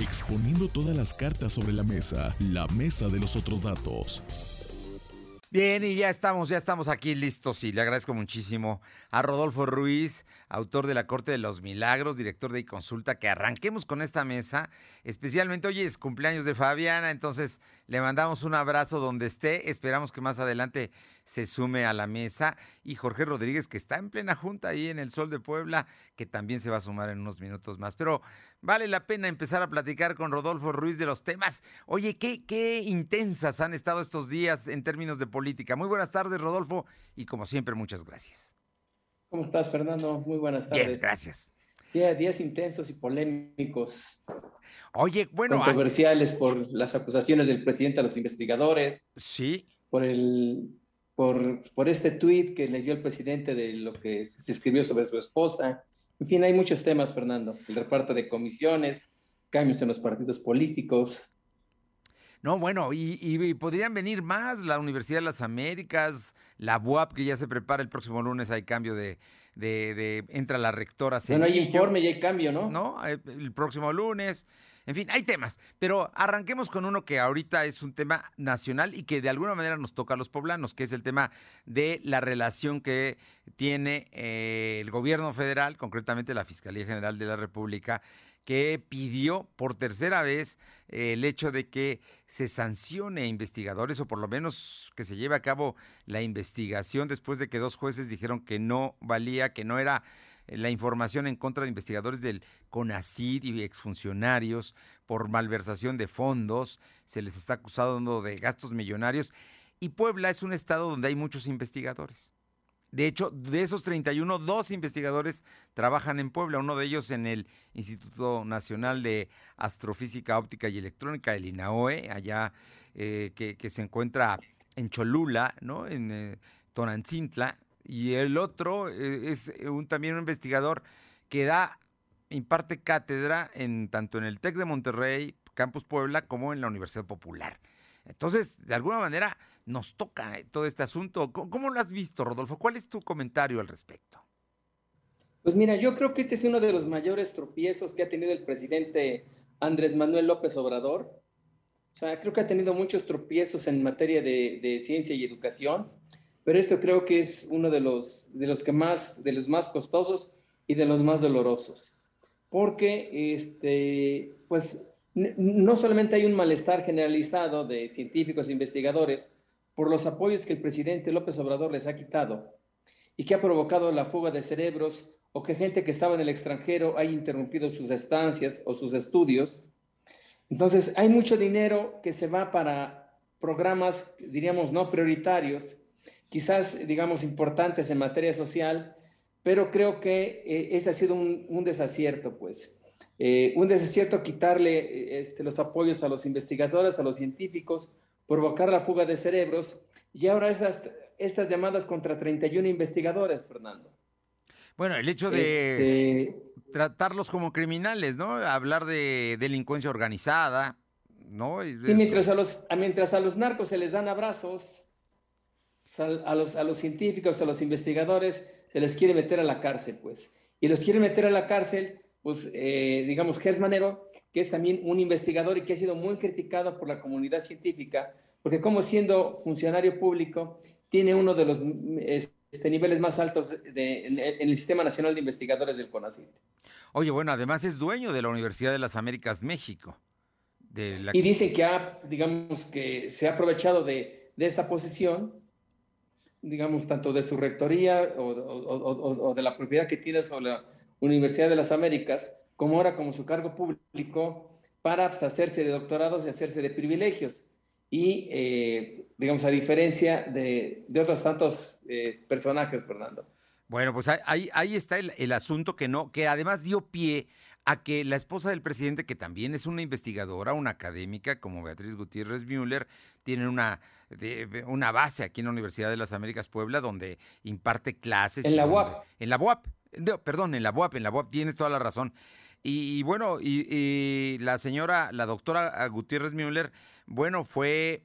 exponiendo todas las cartas sobre la mesa, la mesa de los otros datos. Bien, y ya estamos, ya estamos aquí listos y le agradezco muchísimo a Rodolfo Ruiz, autor de La Corte de los Milagros, director de Consulta, que arranquemos con esta mesa. Especialmente hoy es cumpleaños de Fabiana, entonces le mandamos un abrazo donde esté. Esperamos que más adelante se sume a la mesa. Y Jorge Rodríguez, que está en plena junta ahí en el Sol de Puebla, que también se va a sumar en unos minutos más. Pero vale la pena empezar a platicar con Rodolfo Ruiz de los temas. Oye, qué, qué intensas han estado estos días en términos de política. Muy buenas tardes, Rodolfo, y como siempre, muchas gracias. ¿Cómo estás, Fernando? Muy buenas tardes. Bien, gracias. días intensos y polémicos. Oye, bueno. Controversiales por las acusaciones del presidente a los investigadores. Sí. Por el. Por, por este tuit que leyó el presidente de lo que se escribió sobre su esposa. En fin, hay muchos temas, Fernando. El reparto de comisiones, cambios en los partidos políticos, no, bueno, y, podrían venir más, la Universidad de las Américas, la UAP, que ya se prepara el próximo lunes, hay cambio de, de, entra la rectora. Bueno, hay informe y hay cambio, ¿no? No, eh, el próximo lunes. En fin, hay temas, pero arranquemos con uno que ahorita es un tema nacional y que de alguna manera nos toca a los poblanos, que es el tema de la relación que tiene eh, el gobierno federal, concretamente la Fiscalía General de la República, que pidió por tercera vez eh, el hecho de que se sancione a investigadores o por lo menos que se lleve a cabo la investigación después de que dos jueces dijeron que no valía, que no era eh, la información en contra de investigadores del CONACID y exfuncionarios por malversación de fondos, se les está acusando de gastos millonarios y Puebla es un estado donde hay muchos investigadores. De hecho, de esos 31, dos investigadores trabajan en Puebla, uno de ellos en el Instituto Nacional de Astrofísica Óptica y Electrónica, el INAOE, allá eh, que, se encuentra en Cholula, ¿no? en eh, Tonancintla, y el otro eh, es un, también un investigador que da, imparte cátedra en tanto en el TEC de Monterrey, Campus Puebla, como en la Universidad Popular. Entonces, de alguna manera, nos toca eh, todo este asunto. ¿Cómo, lo has visto, Rodolfo? ¿Cuál es tu comentario al respecto? Pues mira, yo creo que este es uno de los mayores tropiezos que ha tenido el presidente Andrés Manuel López Obrador. O sea, creo que ha tenido muchos tropiezos en materia de, ciencia y educación, pero esto creo que es uno de los, de los que más, de los más costosos y de los más dolorosos. Porque, este, pues, no solamente hay un malestar generalizado de científicos e investigadores, por los apoyos que el presidente López Obrador les ha quitado y que ha provocado la fuga de cerebros o que gente que estaba en el extranjero haya interrumpido sus estancias o sus estudios. Entonces, hay mucho dinero que se va para programas, diríamos, no prioritarios, quizás, digamos, importantes en materia social, pero creo que eh, ese ha sido un, desacierto, pues. Eh, un desacierto quitarle eh, este, los apoyos a los investigadores, a los científicos, provocar la fuga de cerebros y ahora estas, estas llamadas contra 31 investigadores, Fernando. Bueno, el hecho de este, tratarlos como criminales, ¿no? Hablar de delincuencia organizada, ¿no? Y mientras a, los, mientras a los narcos se les dan abrazos, a, los, a los científicos, a los investigadores, se les quiere meter a la cárcel, pues. Y los quiere meter a la cárcel, pues, eh, digamos, Gers Manero, que es también un investigador y que ha sido muy criticado por la comunidad científica, porque como siendo funcionario público, tiene uno de los este, niveles más altos de, en, el Sistema Nacional de Investigadores del CONACYT. Oye, bueno, además es dueño de la Universidad de las Américas México. Y dice que ha, digamos, que se ha aprovechado de, de esta posición, digamos, tanto de su rectoría o, de la propiedad que tiene sobre la Universidad de las Américas, como ahora como su cargo público para pues, hacerse de doctorados y hacerse de privilegios. Y, eh, digamos, a diferencia de, de otros tantos eh, personajes, Fernando. Bueno, pues ahí, ahí está el, el, asunto que no, que además dio pie a que la esposa del presidente, que también es una investigadora, una académica, como Beatriz Gutiérrez Müller, tiene una, una base aquí en la Universidad de las Américas Puebla, donde imparte clases. En la UAP. En la UAP. perdón, en la UAP, en la UAP, tienes toda la razón. Y, bueno, y, la señora, la doctora Gutiérrez Müller, bueno, fue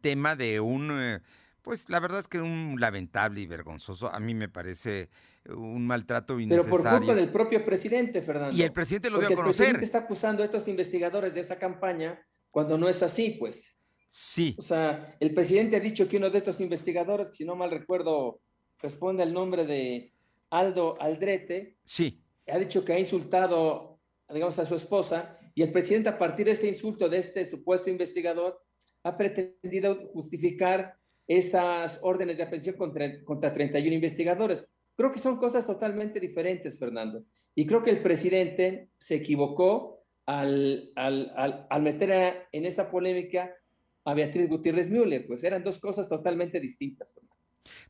tema de un, eh, pues la verdad es que un lamentable y vergonzoso, a mí me parece un maltrato innecesario. Pero por culpa del propio presidente, Fernando. Y el presidente lo dio a conocer. El presidente está acusando a estos investigadores de esa campaña cuando no es así, pues. Sí. O sea, el presidente ha dicho que uno de estos investigadores, si no mal recuerdo, responde al nombre de Aldo Aldrete. Sí. Ha dicho que ha insultado, digamos, a su esposa y el presidente a partir de este insulto de este supuesto investigador ha pretendido justificar estas órdenes de aprehensión contra, contra 31 investigadores. Creo que son cosas totalmente diferentes, Fernando. Y creo que el presidente se equivocó al, al, al, meter en esta polémica a Beatriz Gutiérrez Müller, pues eran dos cosas totalmente distintas. Fernando.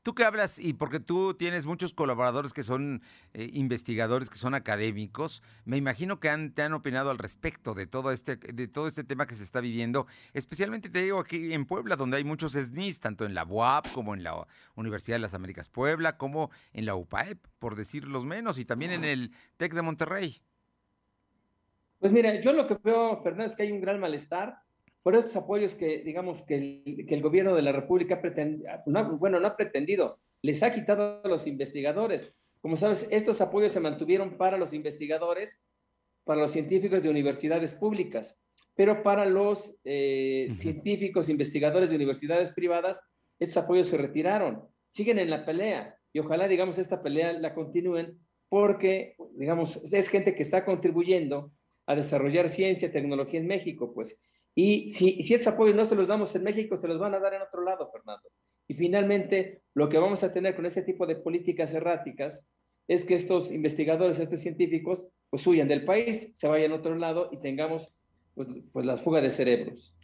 Tú que hablas, y porque tú tienes muchos colaboradores que son eh, investigadores, que son académicos, me imagino que han, te han opinado al respecto de todo, este, de todo este tema que se está viviendo, especialmente te digo aquí en Puebla, donde hay muchos SNIS, tanto en la UAP como en la Universidad de las Américas Puebla, como en la UPAEP, por decir los menos, y también en el TEC de Monterrey. Pues mira, yo lo que veo, Fernando, es que hay un gran malestar por estos apoyos que, digamos, que el, que el gobierno de la República no, bueno, no ha pretendido, les ha quitado a los investigadores. Como sabes, estos apoyos se mantuvieron para los investigadores, para los científicos de universidades públicas, pero para los eh, científicos, investigadores de universidades privadas, estos apoyos se retiraron. Siguen en la pelea y ojalá, digamos, esta pelea la continúen porque, digamos, es gente que está contribuyendo a desarrollar ciencia tecnología en México, pues. Y si, si esos apoyos no se los damos en México, se los van a dar en otro lado, Fernando. Y finalmente, lo que vamos a tener con este tipo de políticas erráticas es que estos investigadores, estos científicos, pues huyan del país, se vayan a otro lado y tengamos pues, pues las fugas de cerebros.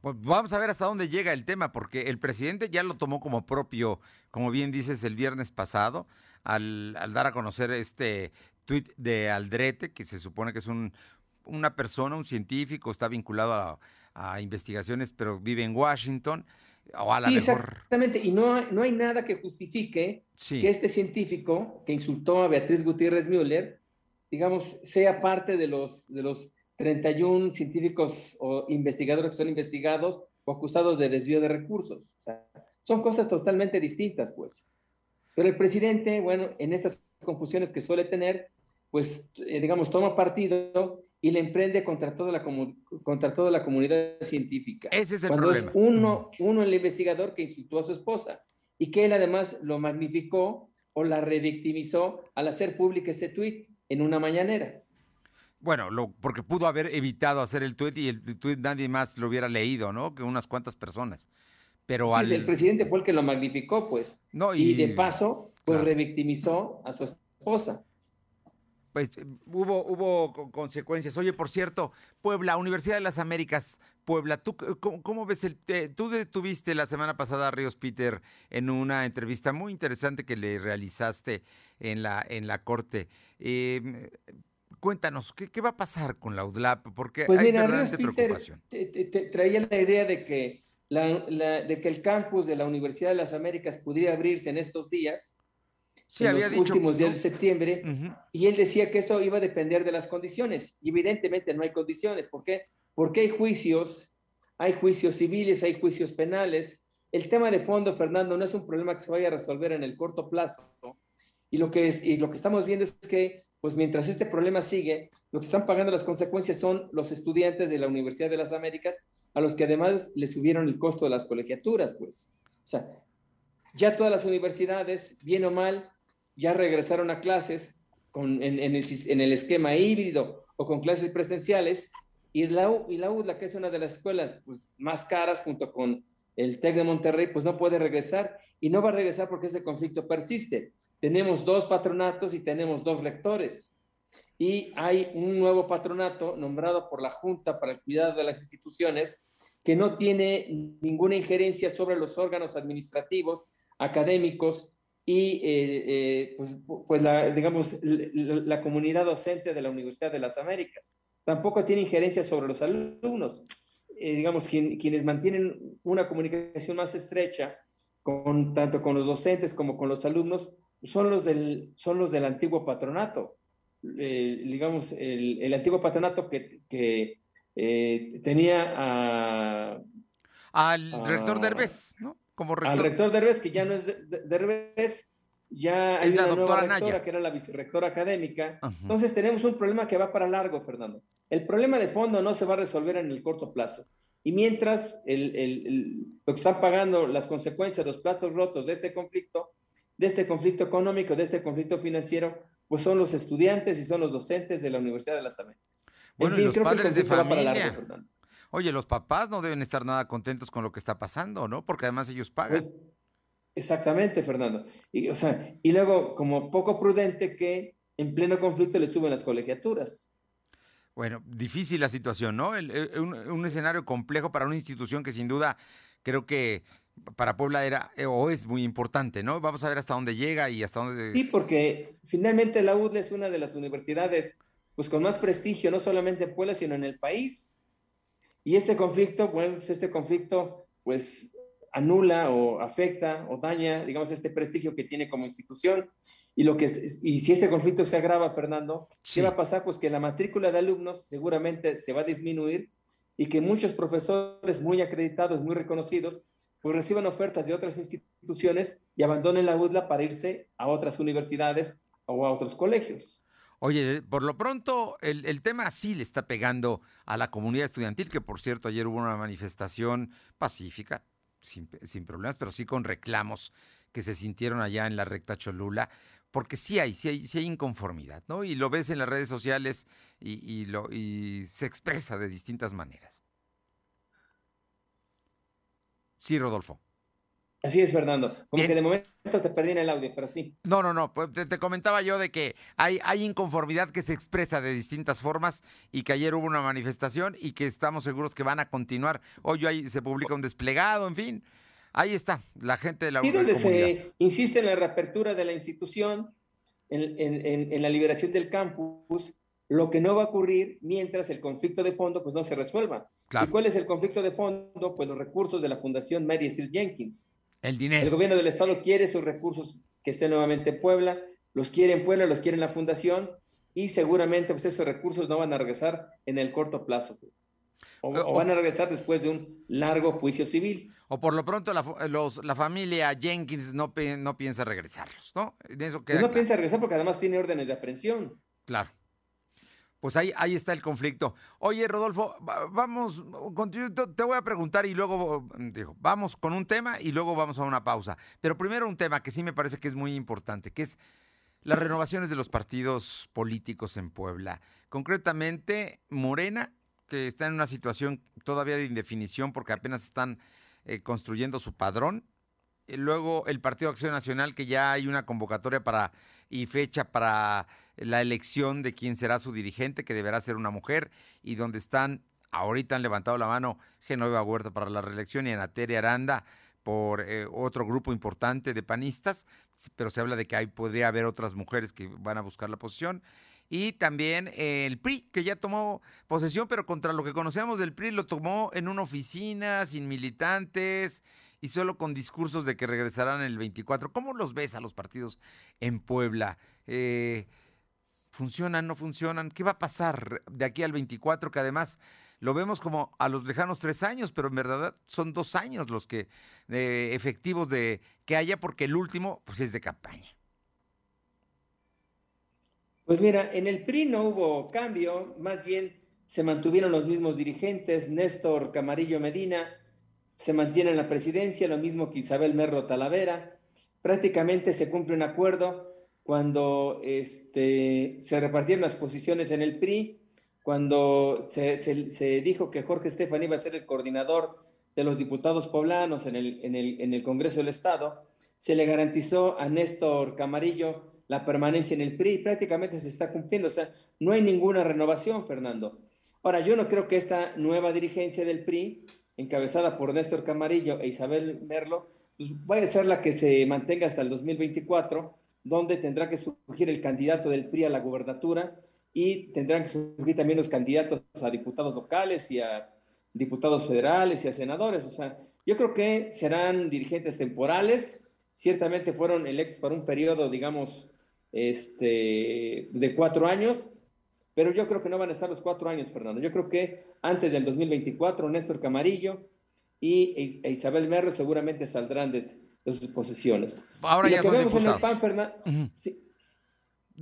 Pues vamos a ver hasta dónde llega el tema, porque el presidente ya lo tomó como propio, como bien dices, el viernes pasado, al, al dar a conocer este tuit de Aldrete, que se supone que es un, una persona, un científico, está vinculado a, investigaciones, pero vive en Washington. O a la Exactamente, y no, no hay nada que justifique que este científico que insultó a Beatriz Gutiérrez Müller, digamos, sea parte de los, de los 31 científicos o investigadores que son investigados o acusados de desvío de recursos. O sea, son cosas totalmente distintas, pues. Pero el presidente, bueno, en estas confusiones que suele tener, pues, eh, digamos, toma partido y le emprende contra toda la, contra toda la comunidad científica. Ese es el Cuando problema. es uno, uno el investigador que insultó a su esposa y que él además lo magnificó o la revictimizó al hacer público ese tuit en una mañanera. Bueno, lo, porque pudo haber evitado hacer el tuit y el tuit nadie más lo hubiera leído, ¿no? Que unas cuantas personas. Pero sí, el presidente fue el que lo magnificó, pues. No, y, de paso, pues revictimizó a su esposa pues hubo, hubo consecuencias. Oye, por cierto, Puebla, Universidad de las Américas, Puebla, ¿tú cómo, ves el... tú tuviste la semana pasada a Ríos Peter en una entrevista muy interesante que le realizaste en la, en la corte. Em, cuéntanos, ¿qué, va a pasar con la UDLAP? Porque pues hay mira, Ríos preocupación. traía la idea de que, de que el campus de la Universidad de las Américas pudiera abrirse en estos días sí, en los últimos días de septiembre, y él decía que esto iba a depender de las condiciones. Y evidentemente no hay condiciones. ¿Por qué? Porque hay juicios, hay juicios civiles, hay juicios penales. El tema de fondo, Fernando, no es un problema que se vaya a resolver en el corto plazo. Y lo que, es, y lo que estamos viendo es que, pues mientras este problema sigue, lo que están pagando las consecuencias son los estudiantes de la Universidad de las Américas, a los que además les subieron el costo de las colegiaturas, pues. O sea, ya todas las universidades, bien o mal, ya regresaron a clases con, en, el, en, el, esquema híbrido o con clases presenciales, y la, y la UDLA, que es una de las escuelas pues, más caras junto con el TEC de Monterrey, pues no puede regresar y no va a regresar porque ese conflicto persiste. Tenemos dos patronatos y tenemos dos rectores. Y hay un nuevo patronato nombrado por la Junta para el Cuidado de las Instituciones que no tiene ninguna injerencia sobre los órganos administrativos, académicos y eh, eh, pues, pues la, digamos, la, comunidad docente de la Universidad de las Américas. Tampoco tiene injerencia sobre los alumnos. Eh, digamos, quienes mantienen una comunicación más estrecha, con, tanto con los docentes como con los alumnos, son los del, son los del antiguo patronato. digamos, el, el, antiguo patronato que, que tenía a... Al rector Derbez, ¿no? Al rector Derbez, que ya no es Derbez, ya hay una nueva rectora que era la vicerrectora académica. Entonces tenemos un problema que va para largo, Fernando. El problema de fondo no se va a resolver en el corto plazo. Y mientras el, el, lo que están pagando las consecuencias, los platos rotos de este conflicto, de este conflicto económico, de este conflicto financiero, pues son los estudiantes y son los docentes de la Universidad de las Américas. Bueno, y los padres de familia. Oye, los papás no deben estar nada contentos con lo que está pasando, ¿no? Porque además ellos pagan. Pues, exactamente, Fernando. Y, o sea, y luego, como poco prudente que en pleno conflicto le suben las colegiaturas. Bueno, difícil la situación, ¿no? un, escenario complejo para una institución que sin duda creo que para Puebla era eh, o es muy importante, ¿no? Vamos a ver hasta dónde llega y hasta dónde... Sí, porque finalmente la UDL es una de las universidades pues con más prestigio, no solamente en Puebla, sino en el país. Y este conflicto, bueno, pues este conflicto pues anula o afecta o daña, digamos, este prestigio que tiene como institución. Y, lo que, y si ese conflicto se agrava, Fernando, ¿qué va a pasar? Pues que la matrícula de alumnos seguramente se va a disminuir y que muchos profesores muy acreditados, muy reconocidos, pues reciban ofertas de otras instituciones y abandonen la UDLA para irse a otras universidades o a otros colegios. Oye, por lo pronto, el, tema sí le está pegando a la comunidad estudiantil, que por cierto, ayer hubo una manifestación pacífica, sin, problemas, pero sí con reclamos que se sintieron allá en la recta Cholula, porque sí hay, sí hay, sí hay inconformidad, ¿no? Y lo ves en las redes sociales y, lo, y se expresa de distintas maneras. Sí, Rodolfo. Así es, Fernando. Como que de momento te perdí en el audio, pero sí. No, no, no. Pues te, comentaba yo de que hay, hay inconformidad que se expresa de distintas formas y que ayer hubo una manifestación y que estamos seguros que van a continuar. Hoy ahí se publica un desplegado, en fin. Ahí está, la gente de la Y donde se insiste en la reapertura de la institución, en, la liberación del campus, lo que no va a ocurrir mientras el conflicto de fondo pues no se resuelva. ¿Y cuál es el conflicto de fondo? Pues los recursos de la Fundación Mary Street Jenkins. El dinero. El gobierno del estado quiere esos recursos que estén nuevamente en Puebla, los quiere en Puebla, los quiere en la fundación y seguramente pues, esos recursos no van a regresar en el corto plazo. O, van a regresar después de un largo juicio civil. O por lo pronto la, la familia Jenkins no, no piensa regresarlos, ¿no? eso pues no piensa regresar porque además tiene órdenes de aprehensión. Claro. Pues ahí, ahí está el conflicto. Oye, Rodolfo, vamos, te voy a preguntar y luego, digo, vamos con un tema y luego vamos a una pausa. Pero primero un tema que sí me parece que es muy importante, que es las renovaciones de los partidos políticos en Puebla. Concretamente, Morena, que está en una situación todavía de indefinición porque apenas están eh, construyendo su padrón. luego el Partido Acción Nacional, que ya hay una convocatoria para y fecha para la elección de quién será su dirigente, que deberá ser una mujer, y donde están, ahorita han levantado la mano Genoveva Huerta para la reelección y Anateria Aranda por eh, otro grupo importante de panistas, pero se habla de que ahí podría haber otras mujeres que van a buscar la posición. Y también eh, el PRI, que ya tomó posesión, pero contra lo que conocemos del PRI, lo tomó en una oficina, sin militantes y solo con discursos de que regresarán el 24. ¿Cómo los ves a los partidos en Puebla? Eh, ¿Funcionan, no funcionan? ¿Qué va a pasar de aquí al 24? Que además lo vemos como a los lejanos tres años, pero en verdad son dos años los que eh, efectivos de que haya, porque el último pues es de campaña. Pues mira, en el PRI no hubo cambio, más bien se mantuvieron los mismos dirigentes, Néstor Camarillo Medina se mantiene en la presidencia, lo mismo que Isabel Merro Talavera. Prácticamente se cumple un acuerdo cuando este, se repartieron las posiciones en el PRI, cuando se, dijo que Jorge Estefan iba a ser el coordinador de los diputados poblanos en el, Congreso del Estado, se le garantizó a Néstor Camarillo la permanencia en el PRI, prácticamente se está cumpliendo, o sea, no hay ninguna renovación, Fernando. Ahora, yo no creo que esta nueva dirigencia del PRI, encabezada por Néstor Camarillo e Isabel Merlo, pues vaya a ser la que se mantenga hasta el 2024, donde tendrá que surgir el candidato del PRI a la gubernatura y tendrán que surgir también los candidatos a diputados locales y a diputados federales y a senadores. O sea, yo creo que serán dirigentes temporales, ciertamente fueron electos para un periodo, digamos, este, de cuatro años, pero yo creo que no van a estar los cuatro años, Fernando. Yo creo que antes del 2024, Néstor Camarillo y Isabel Merro seguramente saldrán de, de sus posiciones. Ahora ya son diputados.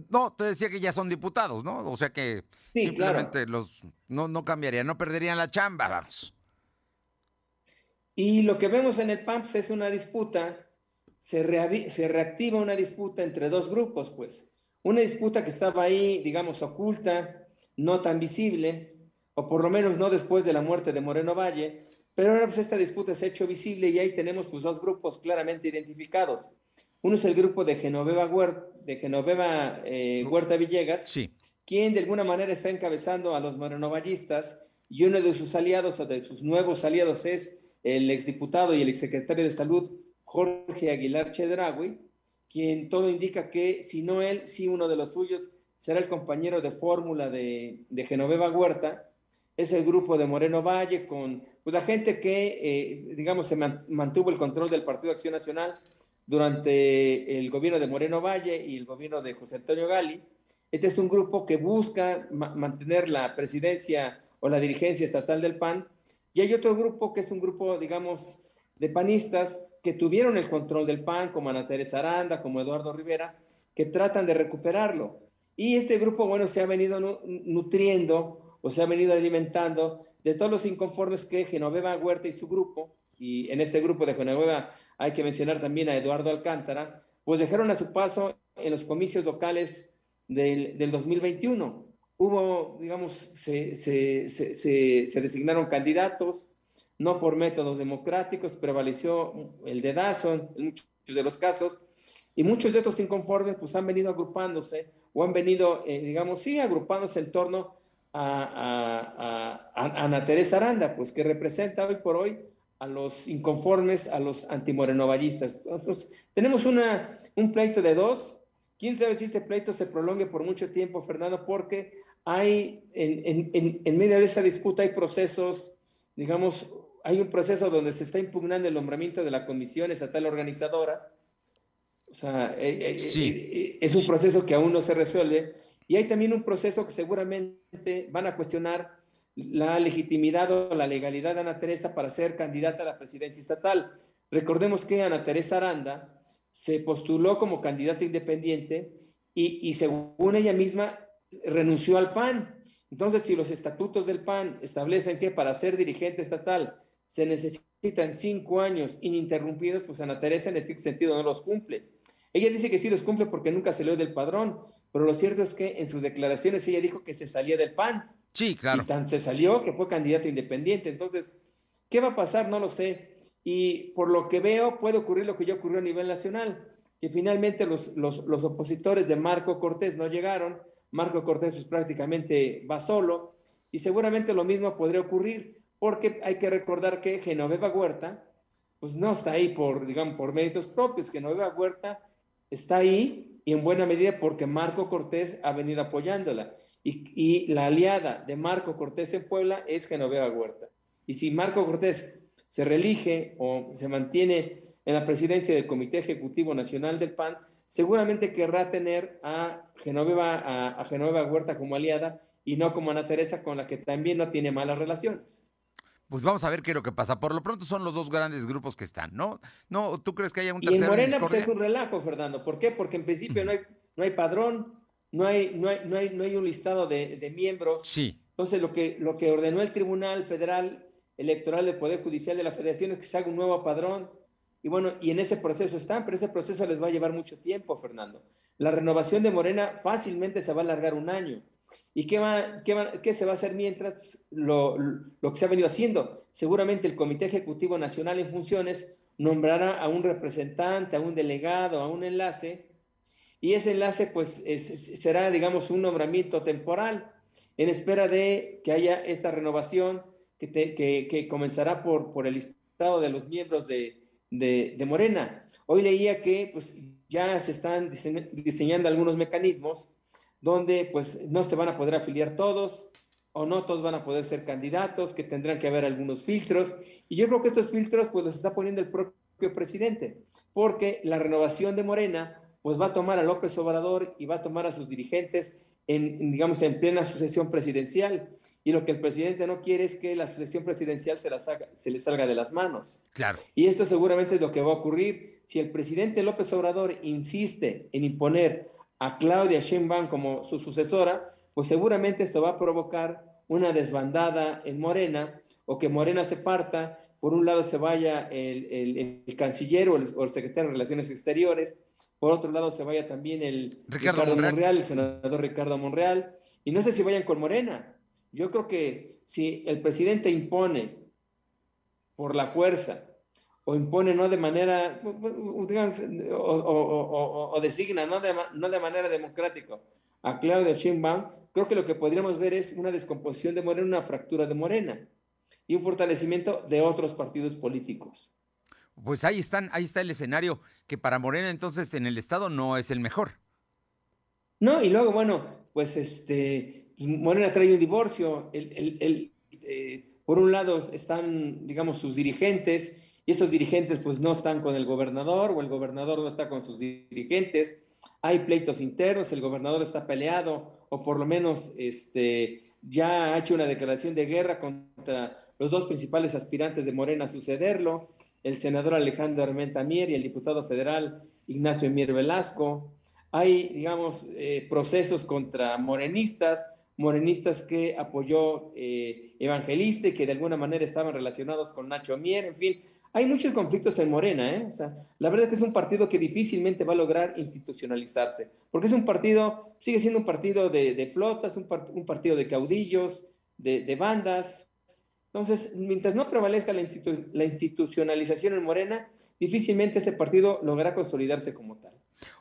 No, te decía que ya son diputados, ¿no? O sea que simplemente los no, no cambiarían, no perderían la chamba, vamos. Y lo que vemos en el PAN pues, es una disputa, se, se reactiva una disputa entre dos grupos, pues. Una disputa que estaba ahí, digamos, oculta, no tan visible, o por lo menos no después de la muerte de Moreno Valle, pero ahora pues esta disputa se ha hecho visible y ahí tenemos pues dos grupos claramente identificados. Uno es el grupo de Genoveva, Huerta, de Genoveva eh, Huerta Villegas, quien de alguna manera está encabezando a los morenovallistas y uno de sus aliados o de sus nuevos aliados es el exdiputado y el exsecretario de Salud Jorge Aguilar Chedragui, quien todo indica que si no él, sí uno de los suyos será el compañero de fórmula de, de Genoveva Huerta, es el grupo de Moreno Valle con pues, la gente que, eh, digamos, se mantuvo el control del Partido Acción Nacional durante el gobierno de Moreno Valle y el gobierno de José Antonio Gali. Este es un grupo que busca mantener la presidencia o la dirigencia estatal del PAN. Y hay otro grupo que es un grupo, digamos, de panistas que tuvieron el control del PAN, como Ana Teresa Aranda, como Eduardo Rivera, que tratan de recuperarlo. Y este grupo, bueno, se ha venido nutriendo o se ha venido alimentando de todos los inconformes que Genoveva Huerta y su grupo, y en este grupo de Genoveva hay que mencionar también a Eduardo Alcántara, pues dejaron a su paso en los comicios locales del, del 2021. Hubo, digamos, se, se, se, designaron candidatos, no por métodos democráticos, prevaleció el dedazo en muchos de los casos, y muchos de estos inconformes pues han venido agrupándose o han venido, eh, digamos, sí, agrupándose en torno a, Ana Teresa Aranda, pues que representa hoy por hoy a los inconformes, a los antimorenovallistas. Entonces, tenemos una, un pleito de dos. ¿Quién sabe si este pleito se prolongue por mucho tiempo, Fernando? Porque hay, en, en, en medio de esa disputa hay procesos, digamos, hay un proceso donde se está impugnando el nombramiento de la comisión estatal organizadora. O sea, eh, eh, eh, es un proceso que aún no se resuelve y hay también un proceso que seguramente van a cuestionar la legitimidad o la legalidad de Ana Teresa para ser candidata a la presidencia estatal. Recordemos que Ana Teresa Aranda se postuló como candidata independiente y, según ella misma renunció al PAN. Entonces, si los estatutos del PAN establecen que para ser dirigente estatal se necesitan cinco años ininterrumpidos, pues Ana Teresa en este sentido no los cumple. Ella dice que sí los cumple porque nunca se salió del padrón, pero lo cierto es que en sus declaraciones ella dijo que se salía del PAN. Sí, claro. Y tan se salió que fue candidata independiente. Entonces, ¿qué va a pasar? No lo sé. Y por lo que veo, puede ocurrir lo que ya ocurrió a nivel nacional, que finalmente los, los, los opositores de Marco Cortés no llegaron. Marco Cortés pues, prácticamente va solo. Y seguramente lo mismo podría ocurrir, porque hay que recordar que Genoveva Huerta, pues no está ahí por, digamos, por méritos propios. Genoveva Huerta está ahí y en buena medida porque Marco Cortés ha venido apoyándola. Y, la aliada de Marco Cortés en Puebla es Genoveva Huerta. Y si Marco Cortés se reelige o se mantiene en la presidencia del Comité Ejecutivo Nacional del PAN, seguramente querrá tener a Genoveva, a Genoveva Huerta como aliada y no como Ana Teresa, con la que también no tiene malas relaciones. Pues vamos a ver qué es lo que pasa. Por lo pronto son los dos grandes grupos que están, ¿no? ¿No? ¿Tú crees que haya un tercero? Y en Morena pues es un relajo, Fernando. ¿Por qué? Porque en principio no hay, no hay padrón, no hay, no hay, no hay, no hay un listado de, de, miembros. Sí. Entonces lo que, lo que ordenó el Tribunal Federal Electoral del Poder Judicial de la Federación es que se haga un nuevo padrón. Y bueno, y en ese proceso están, pero ese proceso les va a llevar mucho tiempo, Fernando. La renovación de Morena fácilmente se va a alargar un año. ¿Y qué, va, qué, va, qué se va a hacer mientras? Pues, lo, lo, que se ha venido haciendo. Seguramente el Comité Ejecutivo Nacional en Funciones nombrará a un representante, a un delegado, a un enlace, y ese enlace pues será, digamos, un nombramiento temporal en espera de que haya esta renovación que, que, que comenzará por, por el listado de los miembros de, de, de Morena. Hoy leía que pues, ya se están diseñando algunos mecanismos donde pues no se van a poder afiliar todos o no todos van a poder ser candidatos, que tendrán que haber algunos filtros. Y yo creo que estos filtros pues los está poniendo el propio presidente, porque la renovación de Morena pues va a tomar a López Obrador y va a tomar a sus dirigentes en, digamos, en plena sucesión presidencial. y lo que el presidente no quiere es que la sucesión presidencial se, la se le salga de las manos. Claro. Y esto seguramente es lo que va a ocurrir. Si el presidente López Obrador insiste en imponer a Claudia Sheinbaum como su sucesora, pues seguramente esto va a provocar una desbandada en Morena o que Morena se parta, por un lado se vaya el, canciller o el, secretario de Relaciones Exteriores, por otro lado se vaya también el Ricardo, Monreal. el senador Ricardo Monreal, y no sé si vayan con Morena. Yo creo que si el presidente impone por la fuerza o impone no de manera, o, designa no de, no de manera democrática a Claudia Sheinbaum, creo que lo que podríamos ver es una descomposición de Morena, una fractura de Morena y un fortalecimiento de otros partidos políticos. Pues ahí están, ahí está el escenario que para Morena entonces en el estado no es el mejor. No, y luego, bueno, pues este, Morena trae un divorcio. El, eh, por un lado están, digamos, sus dirigentes, y estos dirigentes pues no están con el gobernador, o el gobernador no está con sus dirigentes. Hay pleitos internos, el gobernador está peleado, o por lo menos este, ya ha hecho una declaración de guerra contra los dos principales aspirantes de Morena a sucederlo el senador Alejandro Armenta Mier y el diputado federal Ignacio Mier Velasco. Hay, digamos, eh, procesos contra morenistas, morenistas que apoyó eh, Evangelista y que de alguna manera estaban relacionados con Nacho Mier, en fin. Hay muchos conflictos en Morena, ¿eh? O sea, la verdad es que es un partido que difícilmente va a lograr institucionalizarse, porque es un partido, sigue siendo un partido de, flotas, un, partido de caudillos, de, de bandas, entonces, mientras no prevalezca la, institucionalización en Morena, difícilmente este partido logrará consolidarse como tal.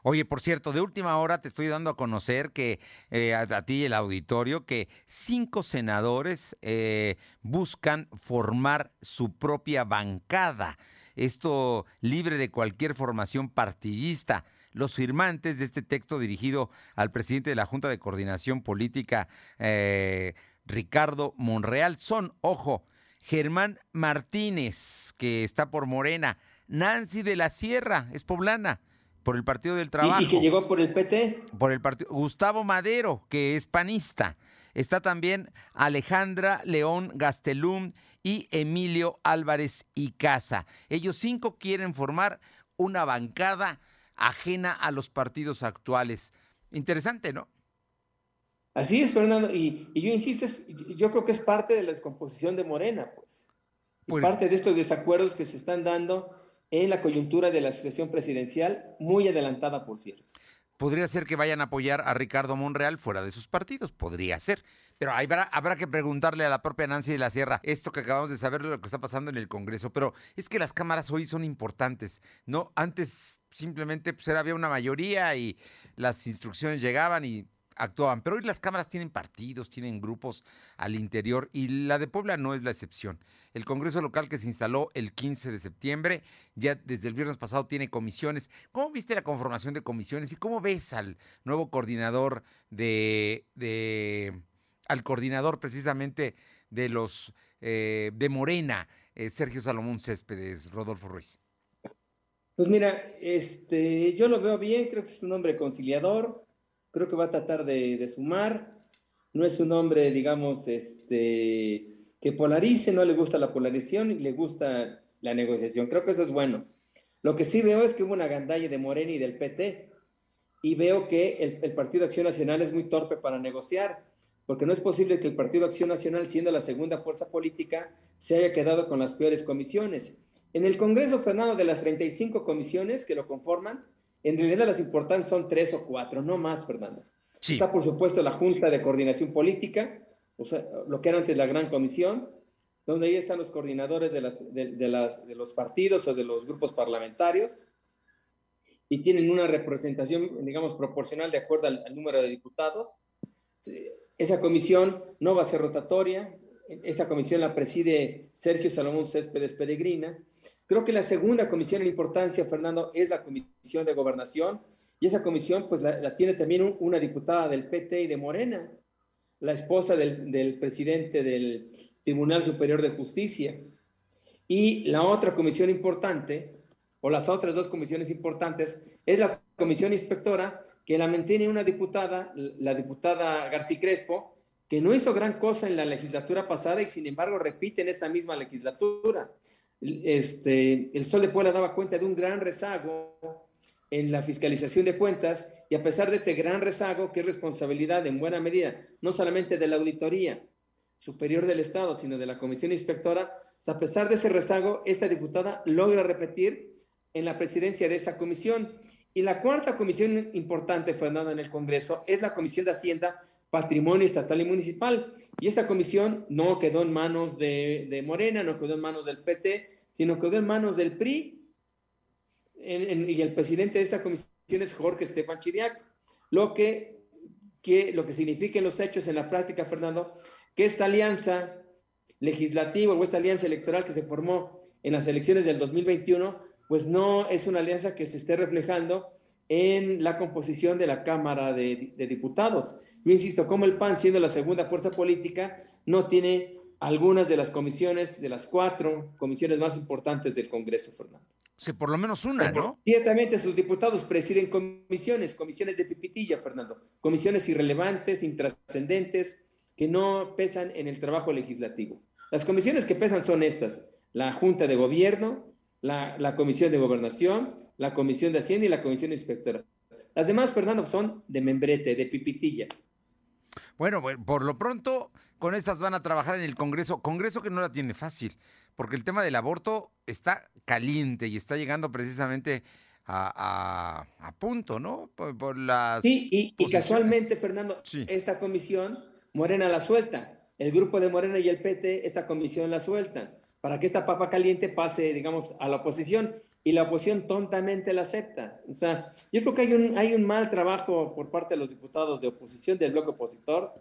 Oye, por cierto, de última hora te estoy dando a conocer que eh, a, ti el auditorio que cinco senadores eh, buscan formar su propia bancada. Esto libre de cualquier formación partidista. Los firmantes de este texto dirigido al presidente de la Junta de Coordinación Política, eh, Ricardo Monreal son, ojo, Germán Martínez, que está por Morena, Nancy de la Sierra, es poblana, por el Partido del Trabajo. ¿Y, que llegó por el PT? Por el partido. Gustavo Madero, que es panista. Está también Alejandra León Gastelum y Emilio Álvarez y Casa. Ellos cinco quieren formar una bancada ajena a los partidos actuales. Interesante, ¿no? Así es, Fernando, y, yo insisto, yo creo que es parte de la descomposición de Morena, pues. parte de estos desacuerdos que se están dando en la coyuntura de la sucesión presidencial, muy adelantada, por cierto. Podría ser que vayan a apoyar a Ricardo Monreal fuera de sus partidos, podría ser. Pero habrá, que preguntarle a la propia Nancy de la Sierra esto que acabamos de saber de lo que está pasando en el Congreso. Pero es que las cámaras hoy son importantes. No, antes simplemente pues, había una mayoría y las instrucciones llegaban y actuaban. Pero hoy las cámaras tienen partidos, tienen grupos al interior y la de Puebla no es la excepción. El Congreso local que se instaló el 15 de septiembre, ya desde el viernes pasado tiene comisiones. ¿Cómo viste la conformación de comisiones y cómo ves al nuevo coordinador de, de al coordinador precisamente de los eh, de Morena, eh, Sergio Salomón Céspedes, Rodolfo Ruiz? Pues mira, este, yo lo veo bien, creo que es un hombre conciliador, creo que va a tratar de, sumar. No es un hombre, digamos, este, que polarice, no le gusta la polarización y le gusta la negociación. Creo que eso es bueno. Lo que sí veo es que hubo una gandalla de Morena y del PT y veo que el, el, Partido Acción Nacional es muy torpe para negociar, porque no es posible que el Partido Acción Nacional, siendo la segunda fuerza política, se haya quedado con las peores comisiones. En el Congreso, Fernando, de las 35 comisiones que lo conforman, en realidad las importantes son tres o cuatro, no más, Fernando. Está, por supuesto, la Junta de Coordinación Política, o sea, lo que era antes la Gran Comisión, donde ahí están los coordinadores de, las, de, las, de los partidos o de los grupos parlamentarios, y tienen una representación, digamos, proporcional de acuerdo al, al número de diputados. Esa comisión no va a ser rotatoria, esa comisión la preside Sergio Salomón Céspedes Peregrina. Creo que la segunda comisión en importancia, Fernando, es la comisión de gobernación. Y esa comisión, pues la, tiene también una diputada del PT y de Morena, la esposa del, del presidente del Tribunal Superior de Justicia. Y la otra comisión importante, o las otras dos comisiones importantes, es la comisión inspectora, que la mantiene una diputada, la diputada García Crespo, que no hizo gran cosa en la legislatura pasada y sin embargo repite en esta misma legislatura. Este, el Sol de Puebla daba cuenta de un gran rezago en la fiscalización de cuentas y a pesar de este gran rezago, que es responsabilidad en buena medida, no solamente de la Auditoría Superior del Estado, sino de la Comisión Inspectora, a pesar de ese rezago, esta diputada logra repetir en la presidencia de esa comisión. Y la cuarta comisión importante, Fernando, en el Congreso es la Comisión de Hacienda, Patrimonio Estatal y Municipal. Y esta comisión no quedó en manos de, Morena, no quedó en manos del PT, sino quedó en manos del PRI y el presidente de esta comisión es Jorge Estefan Chiriac, lo que, que, lo que significa en los hechos, en la práctica, Fernando, que esta alianza legislativa o esta alianza electoral que se formó en las elecciones del 2021, pues no es una alianza que se esté reflejando en la composición de la Cámara de Diputados. Yo insisto, como el PAN, siendo la segunda fuerza política, no tiene algunas de las comisiones, de las cuatro comisiones más importantes del Congreso, Fernando. Sí, por lo menos una, ¿no? Ciertamente sus diputados presiden comisiones, comisiones de pipitilla, Fernando, comisiones irrelevantes, intrascendentes, que no pesan en el trabajo legislativo. Las comisiones que pesan son estas, la Junta de Gobierno, la, Comisión de Gobernación, la Comisión de Hacienda y la Comisión Inspectora. Las demás, Fernando, son de membrete, de pipitilla. Bueno, por lo pronto, con estas van a trabajar en el Congreso, Congreso que no la tiene fácil porque el tema del aborto está caliente y está llegando precisamente a, punto, ¿no? Por, las sí, y, casualmente, Fernando, esta comisión, Morena la suelta. El grupo de Morena y el PT, esta comisión la sueltan para que esta papa caliente pase, digamos, a la oposición y la oposición tontamente la acepta. O sea, yo creo que hay un, hay un mal trabajo por parte de los diputados de oposición del bloque opositor.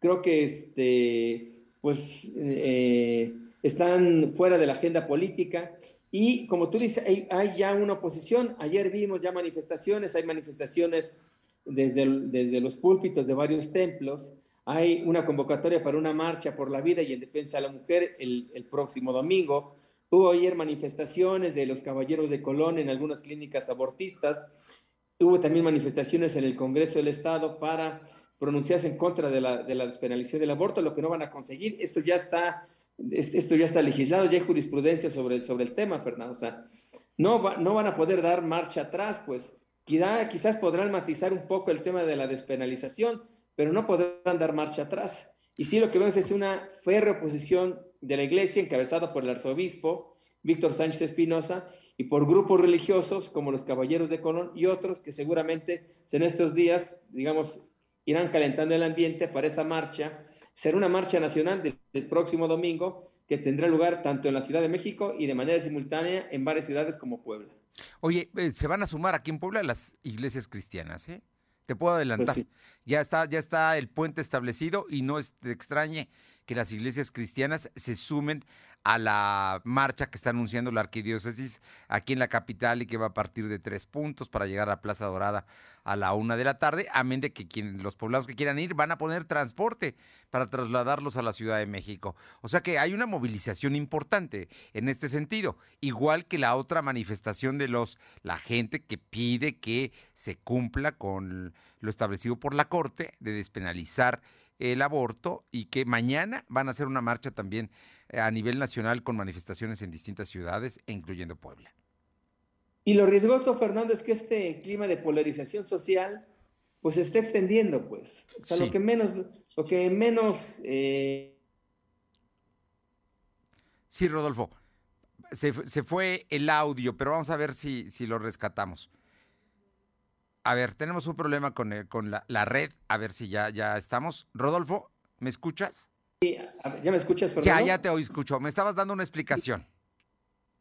Creo que, este, pues, eh, están fuera de la agenda política. Y como tú dices, hay, ya una oposición. Ayer vimos ya manifestaciones, hay manifestaciones desde, desde los púlpitos de varios templos. Hay una convocatoria para una marcha por la vida y en defensa de la mujer el, el próximo domingo. Hubo ayer manifestaciones de los caballeros de Colón en algunas clínicas abortistas. Hubo también manifestaciones en el Congreso del Estado para pronunciarse en contra de la, de la despenalización del aborto, lo que no van a conseguir. Esto ya está esto ya está legislado, ya hay jurisprudencia sobre, sobre el tema, Fernando. O sea, no, no van a poder dar marcha atrás, pues quizá, quizás podrán matizar un poco el tema de la despenalización, pero no podrán dar marcha atrás. Y sí, lo que vemos es una férrea oposición de la iglesia encabezada por el arzobispo Víctor Sánchez Espinosa y por grupos religiosos como los Caballeros de Colón y otros que seguramente en estos días, digamos, irán calentando el ambiente para esta marcha Será una marcha nacional del, próximo domingo que tendrá lugar tanto en la Ciudad de México y de manera simultánea en varias ciudades como Puebla. Oye, eh, se van a sumar aquí en Puebla las iglesias cristianas, ¿eh? Te puedo adelantar. Pues ya está, ya está el puente establecido y no es, te extrañe que las iglesias cristianas se sumen a la marcha que está anunciando la arquidiócesis aquí en la capital y que va a partir de tres puntos para llegar a Plaza Dorada a la una de la tarde, amén de que los poblados que quieran ir van a poner transporte para trasladarlos a la Ciudad de México. O sea que hay una movilización importante en este sentido, igual que la otra manifestación de los la gente que pide que se cumpla con lo establecido por la Corte de despenalizar el aborto y que mañana van a hacer una marcha también eh, a nivel nacional con manifestaciones en distintas ciudades, incluyendo Puebla. Y lo riesgoso, Fernando, es que este clima de polarización social pues se está extendiendo, pues. O sea, lo que menos, lo que menos... Eh, sí, Rodolfo, se, fue el audio, pero vamos a ver si, si lo rescatamos. A ver, tenemos un problema con, eh, con la, red. A ver si ya, ya estamos. Rodolfo, ¿me escuchas? Sí, ¿ya me escuchas, Fernando? Ya, ya te escucho. Me estabas dando una explicación.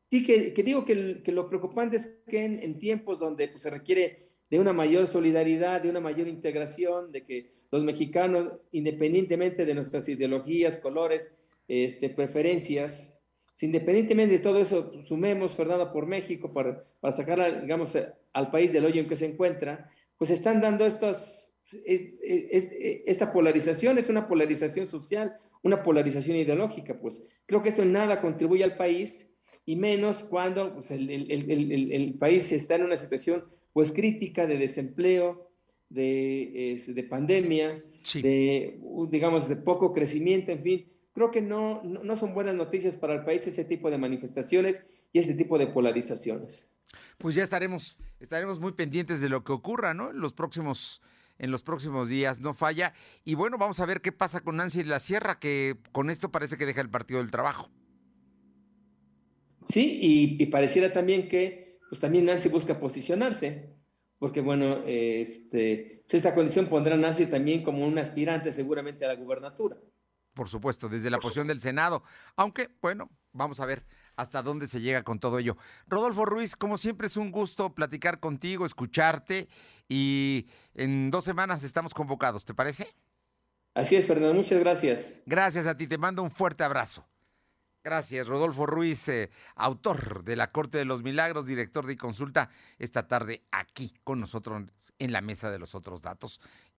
Sí, que, digo que, lo preocupante es que en, tiempos donde pues, se requiere de una mayor solidaridad, de una mayor integración, de que los mexicanos, independientemente de nuestras ideologías, colores, este, preferencias, independientemente de todo eso, sumemos, Fernando, por México para, para sacar, digamos, al país del hoyo en que se encuentra, pues están dando estas, esta polarización, es una polarización social, una polarización ideológica, pues creo que esto en nada contribuye al país y menos cuando pues, el, el, el, país está en una situación pues crítica de desempleo, de, de pandemia, de, digamos, de poco crecimiento, en fin. Creo que no, no, son buenas noticias para el país ese tipo de manifestaciones y ese tipo de polarizaciones. Pues ya estaremos, estaremos muy pendientes de lo que ocurra, ¿no? En los próximos en los próximos días, no falla. Y bueno, vamos a ver qué pasa con Nancy La Sierra, que con esto parece que deja el Partido del Trabajo. Sí, y, pareciera también que pues también Nancy busca posicionarse, porque bueno, este, pues, esta condición pondrá a Nancy también como un aspirante seguramente a la gubernatura. Por supuesto, desde la posición del Senado, aunque bueno, vamos a ver hasta dónde se llega con todo ello. Rodolfo Ruiz, como siempre es un gusto platicar contigo, escucharte y en dos semanas estamos convocados, ¿te parece? Así es, Fernando, muchas gracias. Gracias a ti, te mando un fuerte abrazo. Gracias, Rodolfo Ruiz, eh, autor de La Corte de los Milagros, director de consulta, esta tarde aquí con nosotros en la mesa de los otros datos.